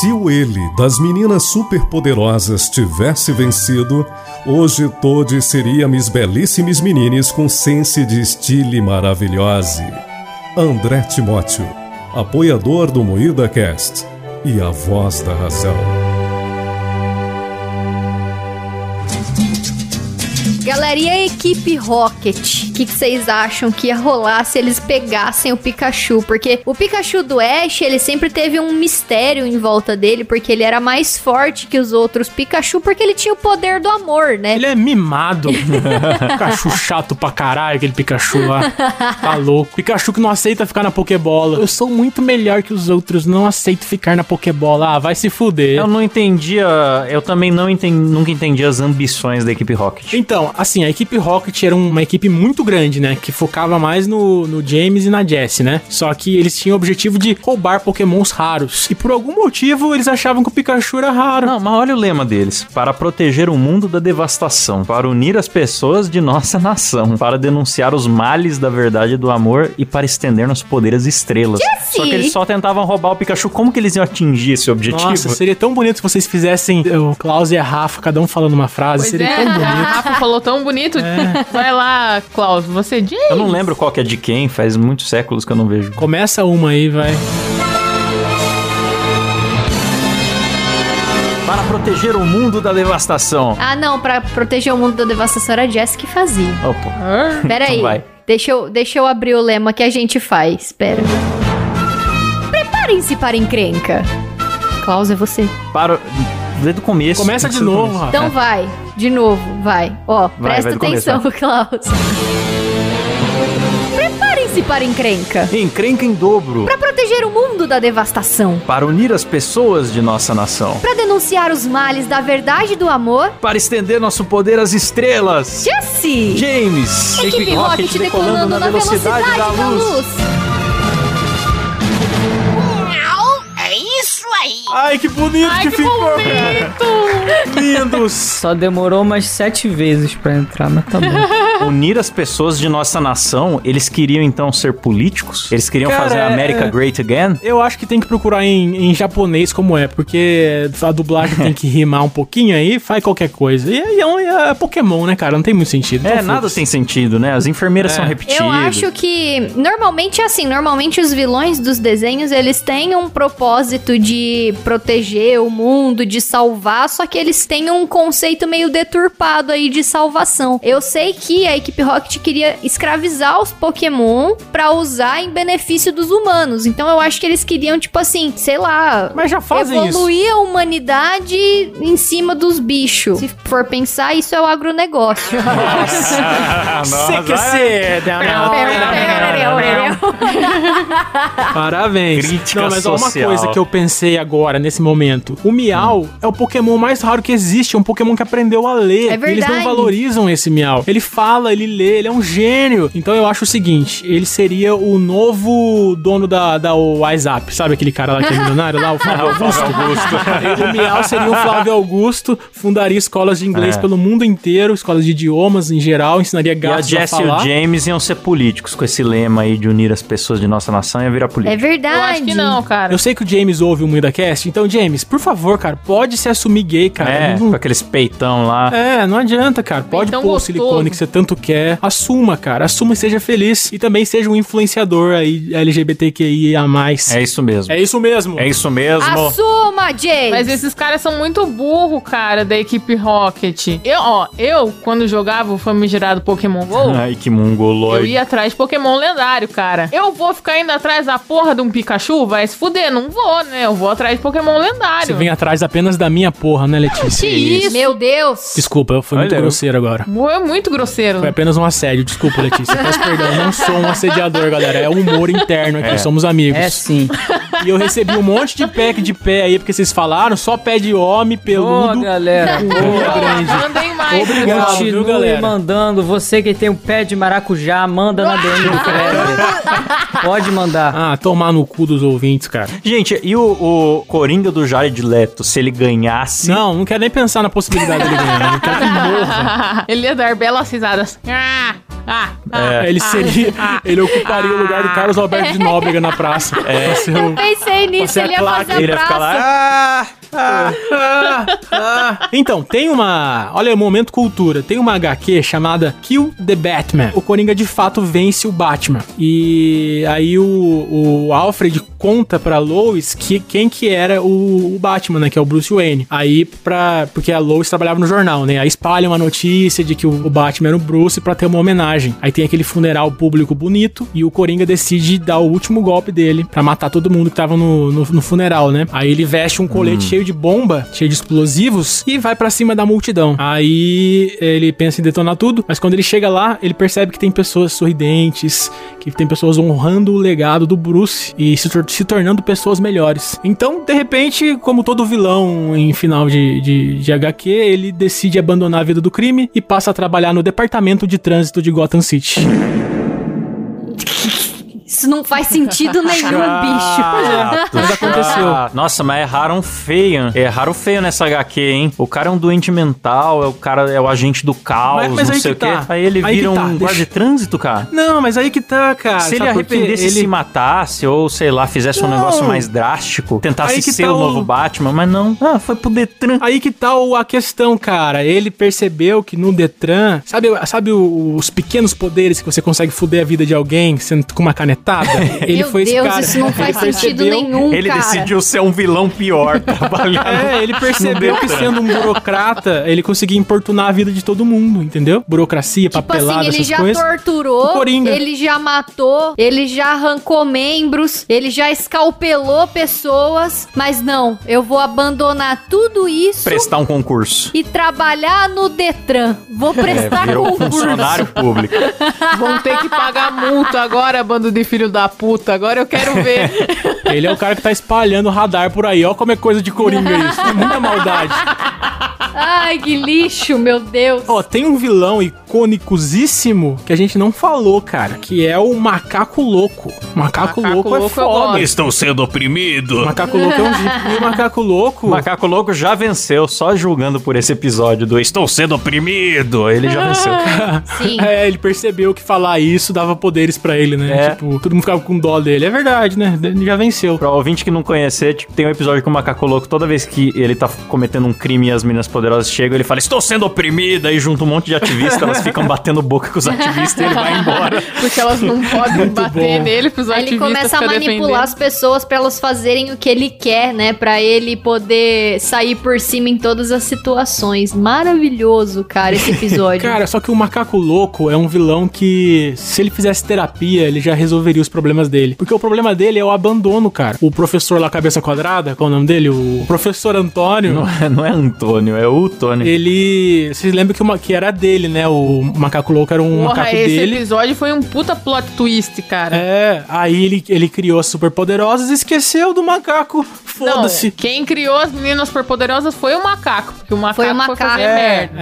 Se o ele das meninas superpoderosas tivesse vencido, hoje todos seríamos belíssimos menines com sense de estilo maravilhoso. André Timóteo, apoiador do Moída Cast e a voz da razão. Galera, e a equipe Rocket? O que que vocês acham que ia rolar se eles pegassem o Pikachu? Porque o Pikachu do Ash, ele sempre teve um mistério em volta dele, porque ele era mais forte que os outros Pikachu, porque ele tinha o poder do amor, né? Ele é mimado. Pikachu chato pra caralho, aquele Pikachu lá. Tá louco. Pikachu que não aceita ficar na Pokébola. Eu sou muito melhor que os outros, não aceito ficar na Pokébola. Ah, vai se fuder. Eu não entendia, eu também não entendi, nunca entendi as ambições da equipe Rocket. Então, assim, a equipe Rocket era uma equipe muito grande, né? Que focava mais no, no James e na Jessie, né? Só que eles tinham o objetivo de roubar pokémons raros. E por algum motivo eles achavam que o Pikachu era raro. Não, mas olha o lema deles: para proteger o mundo da devastação, para unir as pessoas de nossa nação, para denunciar os males da verdade e do amor e para estender nossos poderes estrelas. Só que eles só tentavam roubar o Pikachu. Como que eles iam atingir esse objetivo? Nossa, seria tão bonito se vocês fizessem o Klaus e a Rafa, cada um falando uma frase. Pois seria é, tão a bonito. Rafa falou tão bonito. Vai lá, Klaus, você diz. Eu não lembro qual que é de quem, faz muitos séculos que eu não vejo. Começa uma aí, vai. Para proteger o mundo da devastação. Ah, não, pra proteger o mundo da devastação era a Jess que fazia. Opa. Pera aí. Então vai. Deixa eu, deixa eu abrir o lema que a gente faz. Pera. Preparem-se para a encrenca. Klaus, é você. Para. Desde o começo. Começa de novo, começo. Então vai, de novo, vai. Ó, Vai, presta vai do começo, atenção, Klaus. Preparem-se para a encrenca. Encrenca em dobro. Para proteger o mundo da devastação. Para unir as pessoas de nossa nação. Para denunciar os males da verdade e do amor. Para estender nosso poder às estrelas. Jesse! James. Equipe Rocket decolando na velocidade da luz. Não, isso aí. Ai, que bonito Ai, que, que ficou. bonito! Lindos. Só demorou umas sete vezes pra entrar, mas tá bom. Unir as pessoas de nossa nação, eles queriam então ser políticos? Eles queriam Cara, fazer a é- América Great Again? Eu acho que tem que procurar em, em japonês como é, porque a dublagem tem que rimar um pouquinho aí, faz qualquer coisa. E, e é, é Pokémon, né, cara? Não tem muito sentido. É, Então, nada tem sentido, né? As enfermeiras É. são repetidas. Eu acho que normalmente é assim, normalmente os vilões dos desenhos, eles têm um propósito de proteger o mundo, de salvar, só que eles têm um conceito meio deturpado aí de salvação. Eu sei que que a equipe Rocket queria escravizar os Pokémon pra usar em benefício dos humanos. Então eu acho que eles queriam, tipo assim, sei lá. Mas já fazem isso. Evoluir a humanidade em cima dos bichos. Se for pensar, isso é o agronegócio. Você quer ser... Parabéns. Crítica Não, mas ó, uma coisa que eu pensei agora, nesse momento. O Miau é o Pokémon mais raro que existe. É um Pokémon que aprendeu a ler. É E Eles não verdade. valorizam esse Miau. Ele fala, ele lê, ele é um gênio. Então eu acho o seguinte, ele seria o novo dono da, da WhatsApp. Sabe aquele cara lá que é milionário lá? O Flávio Augusto. o Miau seria o Flávio Augusto, fundaria escolas de inglês É. pelo mundo inteiro, escolas de idiomas em geral, ensinaria E a gatos a Jess e falar. o James iam ser políticos com esse lema aí de unir as pessoas de nossa nação e virar É político. verdade. Eu acho que não, cara. Eu sei que o James ouve o MuidaCast, então, James, por favor, cara, pode se assumir gay, cara. é, Não- com aqueles peitão lá. É, não adianta, cara. Pode Peitão pôr o gostoso. silicone que você tanto quer. Assuma, cara. Assuma e seja feliz. E também seja um influenciador aí LGBTQIA+. É isso mesmo. É isso mesmo. É isso mesmo. Assuma, James! Mas esses caras são muito burro, cara, da equipe Rocket. Eu, ó, eu, quando jogava o famigerado Pokémon GO, Ai, que eu mongoloide. ia atrás de Pokémon lendário, cara. Eu vou ficar indo atrás da porra de um Pikachu? Vai se fuder, não vou, né? Eu vou atrás de Pokémon lendário. Você vem atrás apenas da minha porra, né, Letícia? Que isso? Meu Deus! Desculpa, eu fui muito Olha, eu- grosseiro agora. É muito grosseiro. Foi apenas um assédio. Desculpa, Letícia. Peço perdão. Não sou um assediador, galera. É humor interno aqui. É. Somos amigos. É sim. E eu recebi um monte de pack de pé aí, porque vocês falaram. Só pé de homem, Ô, peludo. galera. com unha grande. Mandem mais. Obrigado. viu, Continue galera? mandando. Você que tem um pé de maracujá, manda na DM do Fred. Pode mandar. Ah, tomar no cu dos ouvintes, cara. Gente, e o, o Coringa do Jared Leto, se ele ganhasse... Não, não quero nem pensar na possibilidade dele ganhar. Que morra. Ele ia dar belas risadas. Ah. É, ele seria. Ele ocuparia o lugar do Carlos Alberto de Nóbrega na praça. É. Eu pensei nisso, ele ia fazer a Ele ia ficar praça. lá... Ah, ah. Então, tem uma. Olha, momento cultura. Tem uma HQ chamada Kill the Batman. O Coringa de fato vence o Batman. E aí o, o Alfred conta pra Lois que, quem que era o, o Batman, né? Que é o Bruce Wayne. Aí, pra. Porque a Lois trabalhava no jornal, né? Aí espalha uma notícia de que o, o Batman era o Bruce pra ter uma homenagem. Aí tem aquele funeral público bonito. E o Coringa decide dar o último golpe dele pra matar todo mundo que tava no, no, no funeral, né? Aí ele veste um colete cheio de bomba, cheio de explosivos, e vai pra cima da multidão. Aí ele pensa em detonar tudo, mas quando ele chega lá, ele percebe que tem pessoas sorridentes, que tem pessoas honrando o legado do Bruce e se, tor- se tornando pessoas melhores. Então, de repente, como todo vilão em final de, de, de HQ, ele decide abandonar a vida do crime e passa a trabalhar no departamento de trânsito de Gotham City. Isso não faz sentido nenhum, bicho. Mas aconteceu. chato. Nossa, mas erraram feio. Erraram feio nessa HQ, hein? O cara é um doente mental, é o cara é o agente do caos, Mas- mas não sei o que quê. tá. Aí ele Aí vira que tá, um deixa- guarda de trânsito, cara. Não, mas aí que tá, cara. Se ele arrependesse Ele- se matasse, ou sei lá, fizesse um Não. negócio mais drástico, tentasse ser tá o novo Batman, mas não. Ah, foi pro Detran. Aí que tá a questão, cara. Ele percebeu que no Detran, sabe, sabe o- os pequenos poderes que você consegue foder a vida de alguém sendo com uma Ele Meu foi esse Deus, cara. isso não Ele faz sentido percebeu- nenhum, Ele cara. decidiu ser um vilão pior, trabalhando. É, ele percebeu que sendo um burocrata, ele conseguia importunar a vida de todo mundo, entendeu? Burocracia, Tipo papelada, assim, ele essas já coisas. Torturou, ele já matou, ele já arrancou membros, ele já escalpelou pessoas, mas não, eu vou abandonar tudo isso Prestar um concurso. e trabalhar no Detran. Vou É, prestar virou concurso. funcionário público. Vão ter que pagar multa agora, bando de filho da puta. Agora eu quero ver. Ele é o cara que tá espalhando radar por aí. Ó como é coisa de Coringa isso. É muita maldade. Ai, que lixo, meu Deus. Ó, tem um vilão icônicosíssimo que a gente não falou, cara, que é o Macaco Louco. Macaco, Macaco Louco, é Louco eu foda. Estou sendo oprimido. O Macaco Louco é um. E o Macaco Louco... O Macaco Louco já venceu, só julgando por esse episódio do Estou sendo oprimido. Ele já venceu. Sim. É, ele percebeu que falar isso dava poderes pra ele, né? É. Tipo, todo mundo ficava com dó dele. É verdade, né? Ele já venceu. Pra ouvinte que não conhecer, tipo, tem um episódio com o Macaco Louco, toda vez que ele tá cometendo um crime e as meninas poderosas chegam, ele fala, estou sendo oprimida, e junto um monte de ativistas, elas ficam batendo boca com os ativistas e ele vai embora. Porque elas não podem bater bom. nele pros Aí ele ativistas começa a manipular defendendo. as pessoas pra elas fazerem o que ele quer, né? Pra ele poder sair por cima em todas as situações. Maravilhoso, cara, esse episódio. Cara, só que o macaco louco é um vilão que, se ele fizesse terapia, ele já resolveria os problemas dele. Porque o problema dele é o abandono, cara. O professor lá, cabeça quadrada, qual é o nome dele? O professor Antônio. Não é, não é Antônio, é o Tony. Ele. Vocês lembram que, uma, que era dele, né? O macaco louco era um Porra, macaco esse dele. episódio foi um puta plot twist, cara. É, aí ele, ele criou as superpoderosas e esqueceu do macaco. Foda-se. quem criou as meninas superpoderosas foi o macaco, porque o macaco Foi foi, o macaco. fazer É, merda.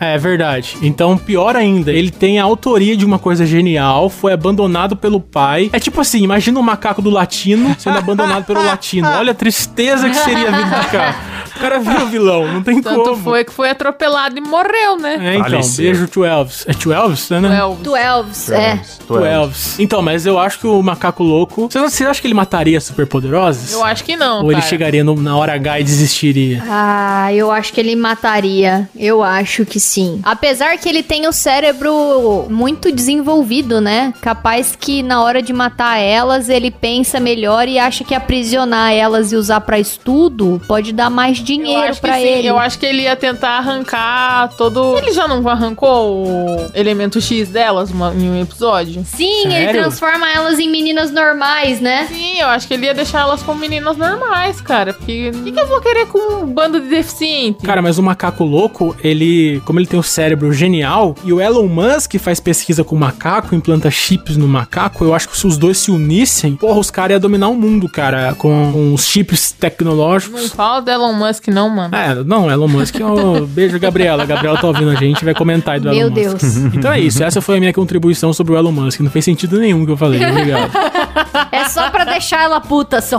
É, é verdade. Então, pior ainda, ele tem a autoria de uma coisa genial, foi abandonado pelo pai. É tipo assim, imagina o macaco do latino sendo abandonado pelo latino. Olha a tristeza que seria a vida do. O cara vira o vilão, não tem Tanto como. foi que foi atropelado e morreu, né? É, então, Faleceu. beijo to Elvis. É to Elvis, né? Well, Twelves, é. To Elvis. Então, mas eu acho que o macaco louco. Você, você acha que ele mataria superpoderosos? eu acho que não, Ou ele cara. chegaria no- na hora H e desistiria? Ah, eu acho que ele mataria. Eu acho que sim. Apesar que ele tem o cérebro muito desenvolvido, né? Capaz que na hora de matar elas, ele pensa melhor e acha que aprisionar elas e usar pra estudo pode dar mais dinheiro que pra sim, ele. eu acho que ele ia tentar arrancar todo. Ele já não arrancou o elemento X delas uma- em um episódio? Sim, ele Sério? transforma elas em meninas normais, né? Sim, eu acho que ele ia deixar elas com meninas normais, cara. Porque o que, que eu vou querer com um bando de deficiente? Cara, mas o macaco louco, ele, como ele tem o cérebro genial, e o Elon Musk faz pesquisa com o macaco, implanta chips no macaco, eu acho que se os dois se unissem, porra, os caras iam dominar o mundo, cara, com, com os chips não tecnológicos. fala do Elon Musk, não, mano. É, não, Elon Musk, oh, beijo, Gabriela. A Gabriela tá ouvindo a gente, vai comentar aí do Meu Elon Musk. Deus. Então é isso, essa foi a minha contribuição sobre o Elon Musk. Não fez sentido nenhum que eu falei, obrigado. É só pra deixar ela puta só.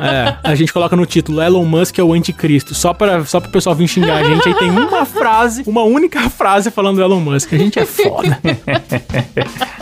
É, a gente coloca no título Elon Musk é o anticristo, só para só pro pessoal vir xingar a gente. Aí tem uma frase, uma única frase falando do Elon Musk. A gente é foda.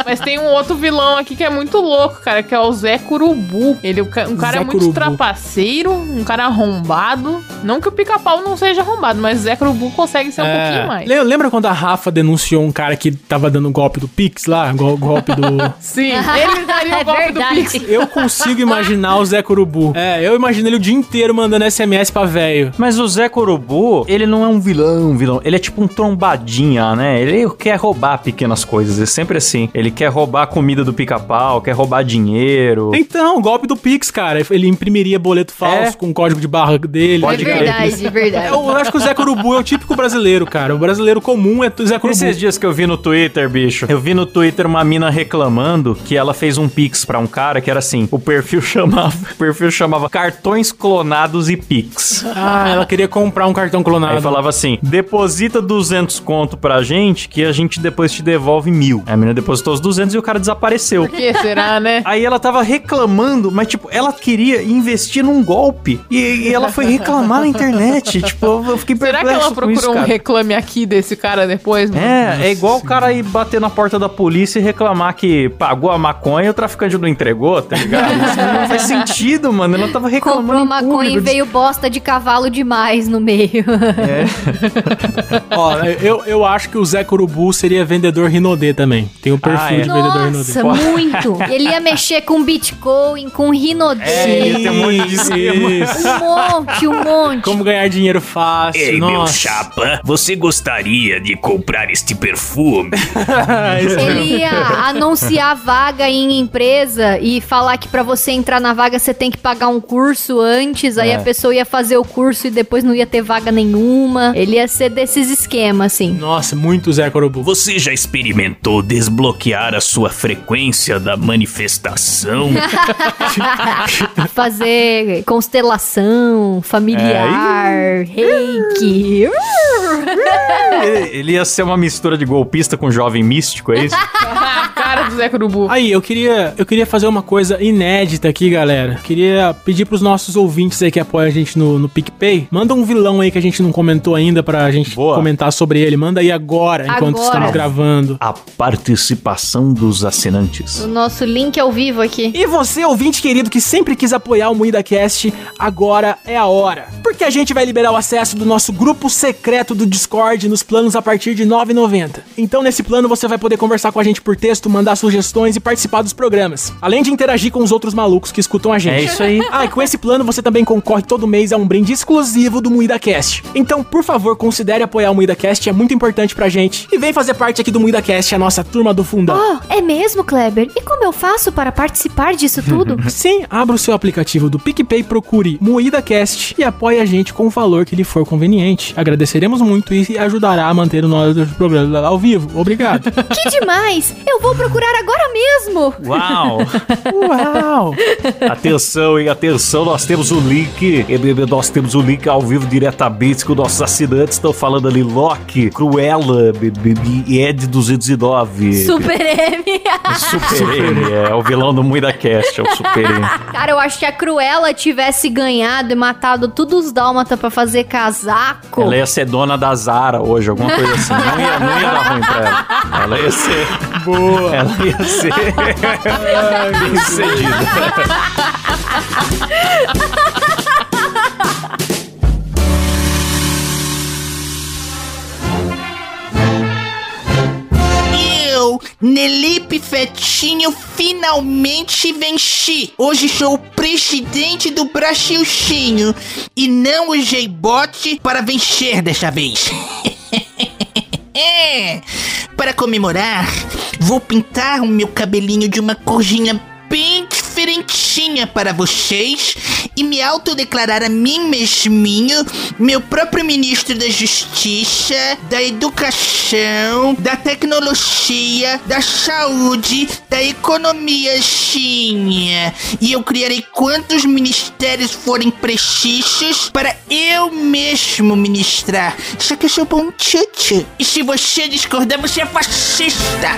Mas tem um outro vilão aqui que é muito louco, cara, que é o Zé Curubu. Ele é um ca- cara Zé muito Curubu. trapaceiro, um cara arrombado. Não que o pica-pau não seja arrombado, mas o Zé Curubu consegue ser um É, pouquinho mais. le- Lembra quando a Rafa denunciou um cara que tava dando golpe do Pix lá? Gol- golpe do. Sim, ele daria o É golpe do verdade. Pix. Eu consigo imaginar o Zé Curubu. É, eu imagino ele o dia inteiro mandando SMS pra velho. Mas o Zé Corubu, ele não é um vilão, vilão. Ele é tipo um trombadinha, né? Ele quer roubar pequenas coisas. É sempre assim. Ele quer roubar a comida do pica-pau, quer roubar dinheiro. Então, o golpe do Pix, cara. Ele imprimiria boleto falso É. com o código de barra dele. É Pode crer. verdade, é verdade. Eu acho que o Zé Curubu é o típico brasileiro, cara. O brasileiro comum é o Zé Curubu. Esses dias que eu vi no Twitter, bicho, eu vi no Twitter uma mina reclamando que ela fez um pix pra um cara que era assim, o perfil chamava, o perfil chamava cartões clonados e pix. Ah, ela queria comprar um cartão clonado. Aí falava assim: deposita 200 conto pra gente que a gente depois te devolve mil. Aí a menina depositou os 200 e o cara desapareceu. Por que será, né? Aí ela tava reclamando, mas tipo, ela queria investir num golpe. E, e ela foi reclamar na internet. Tipo, eu fiquei Será que perplexo ela procurou isso, um cara. reclame aqui desse cara depois, mano? É, é igual o cara ir bater na porta da polícia e reclamar que pagou a maconha e o traficante não entregou, tá ligado? Isso não faz sentido, mano. Ela tava reclamando. Comprou maconha e veio bosta de cavalo demais no meio. Ó, eu, eu acho que o Zé Curubu seria vendedor Rinodê também. Tem o perfil Ah, é. de vendedor Rinodê. Nossa, muito. Ele ia mexer com Bitcoin, com Rinodê. É, ia ter um monte de. Um monte, um monte. Como ganhar dinheiro fácil. Ei, meu Nossa. chapa, você gostaria de comprar este perfume? Ele ia anunciar vaga em empresa e falar que pra você entrar na vaga você tem que pagar um curso antes, aí É. a pessoa ia fazer o curso e depois não ia ter vaga nenhuma. Ele ia ser desses esquemas, assim. Nossa, muito Zé Curubu. Você já experimentou desbloquear a sua frequência da manifestação? Fazer constelação familiar, reiki. Ele, ele ia ser uma mistura de golpista com jovem místico, é isso? Cara do Zé Curubu. Aí, eu queria, eu queria fazer uma coisa inédita aqui, galera. Queria pedir pros nossos ouvintes aí que apoiam a gente no, no PicPay, manda um vilão aí que a gente não comentou ainda pra gente Boa. comentar sobre ele. Manda aí agora, enquanto Agora. estamos gravando. A participação dos assinantes. O nosso link ao vivo aqui. E você, ouvinte querido, que sempre quis apoiar o Moída Cast, agora é a hora. Porque a gente vai liberar o acesso do nosso grupo secreto do Discord nos planos a partir de R$ 9,90. Então, nesse plano, você vai poder conversar com a gente por texto, mandar sugestões e participar dos programas. Além de interagir com os outros malucos que escutam a gente. É isso aí. Ah, e com esse plano você também concorre todo mês a um brinde exclusivo do Moída Cast. Então, por favor, considere apoiar o Moída Cast, é muito importante pra gente. E vem fazer parte aqui do Moída Cast, a nossa turma do fundão. Oh, é mesmo, Kleber? E como eu faço para participar disso tudo? Sim, abra o seu aplicativo do PicPay, procure Moída Cast e apoie a gente com o valor que lhe for conveniente. Agradeceremos muito e ajudará a manter o nosso programa ao vivo. Obrigado. que demais! Eu vou procurar agora mesmo! Uau! Uau! Atenção, hein? Atenção, nós temos o link. Nós temos o link ao vivo diretamente com nossos assinantes. Estão falando ali Loki, Cruella e Ed 209. Super M! Super M, é o vilão do Muida Cast, é o Super M. Cara, eu acho que a Cruella tivesse ganhado e matado todos os dálmata pra fazer casaco. Ela ia ser dona da Zara hoje, alguma coisa assim. Não ia, não ia dar ruim pra ela. Ela ia ser. Boa! Ela ia ser. bem sucedida. Eu, Nelipe Fetinho, finalmente venci. Hoje sou o presidente do Brasilchinho e não usei bot para vencer desta vez. É, para comemorar, vou pintar o meu cabelinho de uma corzinha bem diferentinha para vocês e me autodeclarar a mim mesminho meu próprio ministro da Justiça, da Educação, da Tecnologia, da Saúde, da Economia, Xinha. E eu criarei quantos ministérios forem precisos para eu mesmo ministrar. Só que eu sou bom tchutchu. E se você discordar, você é fascista.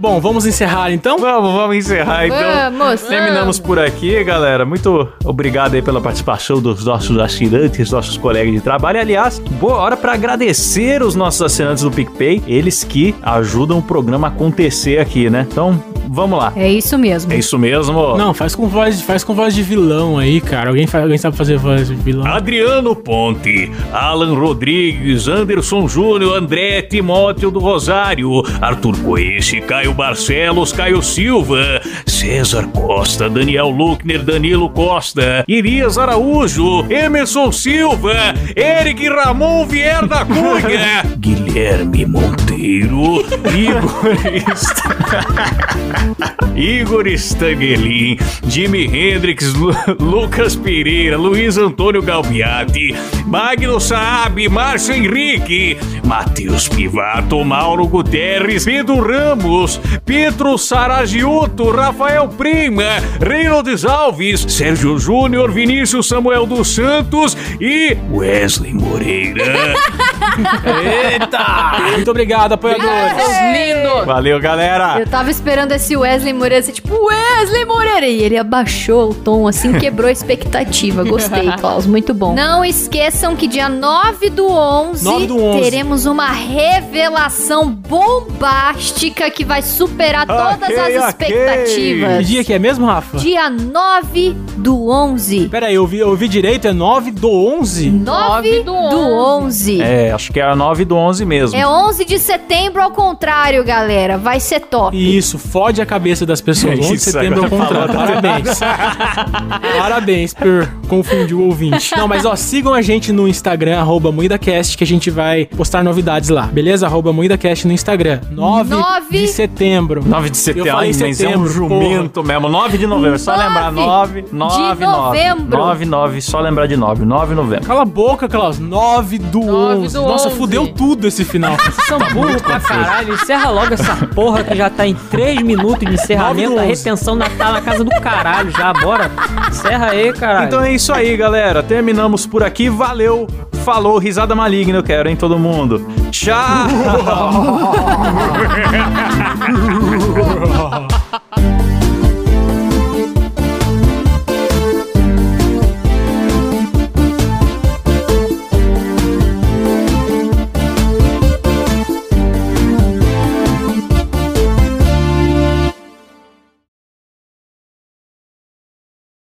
Bom, vamos encerrar então? Vamos, vamos encerrar então. Vamos! Terminamos por aqui, galera. Muito obrigado aí pela participação dos nossos assinantes, nossos colegas de trabalho. Aliás, boa hora para agradecer os nossos assinantes do PicPay, eles que ajudam o programa a acontecer aqui, né? Então, vamos lá. É isso mesmo. É isso mesmo. Não, faz com voz, faz com voz de vilão aí, cara. Alguém, faz, alguém sabe fazer voz de vilão? Adriano Ponte, Alan Rodrigues, Anderson Júnior, André Timóteo do Rosário, Arthur Coice, Caio Barcelos, Caio Silva, César Costa, Daniel Luckner, Danilo Costa, Irias Araújo, Emerson Silva, Eric Ramon Vier da Cunha, Guilherme Monteiro, Igor, Igor Stangelin, Jimi Hendrix, Lu- Lucas Pereira, Luiz Antônio Galbiati, Magno Saab, Márcio Henrique, Matheus Pivato, Mauro Guterres, Pedro Ramos, Pedro Saragiuto, Rafael Prima, Reynolds Alves, Sérgio Júnior, Vinícius Samuel dos Santos e Wesley Moreira. Eita! Muito obrigado, apoiadores. Lindos! Valeu, galera. Eu tava esperando esse Wesley Moreira ser tipo Wesley Moreira. E ele abaixou o tom, assim, quebrou a expectativa. Gostei, Klaus. Muito bom. Não esqueçam que dia 9 do 11, 9 do 11. teremos uma revelação bombástica que vai superar todas Ok, as ok. Que expectativas. dia que é mesmo, Rafa? Dia 9 do 11. Pera aí, eu vi, eu vi direito, é 9 do 11? 9 do do 11. É, acho que é a 9 do 11 mesmo. É 11 de setembro ao contrário, galera. Vai ser top. Isso, fode a cabeça das pessoas. É 11 de setembro ao contrário. Parabéns. Parabéns por confundir o ouvinte. Não, mas ó, sigam a gente no Instagram, arroba MoídaCast, que a gente vai postar novidades lá, beleza? Arroba MoídaCast no Instagram. 9, Nove- de setembro. 9 de Eu setembro, falei Ai, mas é um setembro, jumento mesmo. 9 de novembro, só Nove. lembrar. 9, 9 9, novembro. 9, 9, só lembrar de 9. 9 de novembro. Cala a boca, Klaus. 9 do 9 11. do Nossa, 11. fudeu tudo esse final. Vocês são burros pra caralho. Encerra logo essa porra que já tá em 3 minutos de encerramento. A retenção na- tá na casa do caralho já. Bora. Encerra aí, caralho. Então é isso aí, galera. Terminamos por aqui. Valeu. Falou. Risada maligna eu quero, hein, todo mundo. Tchau.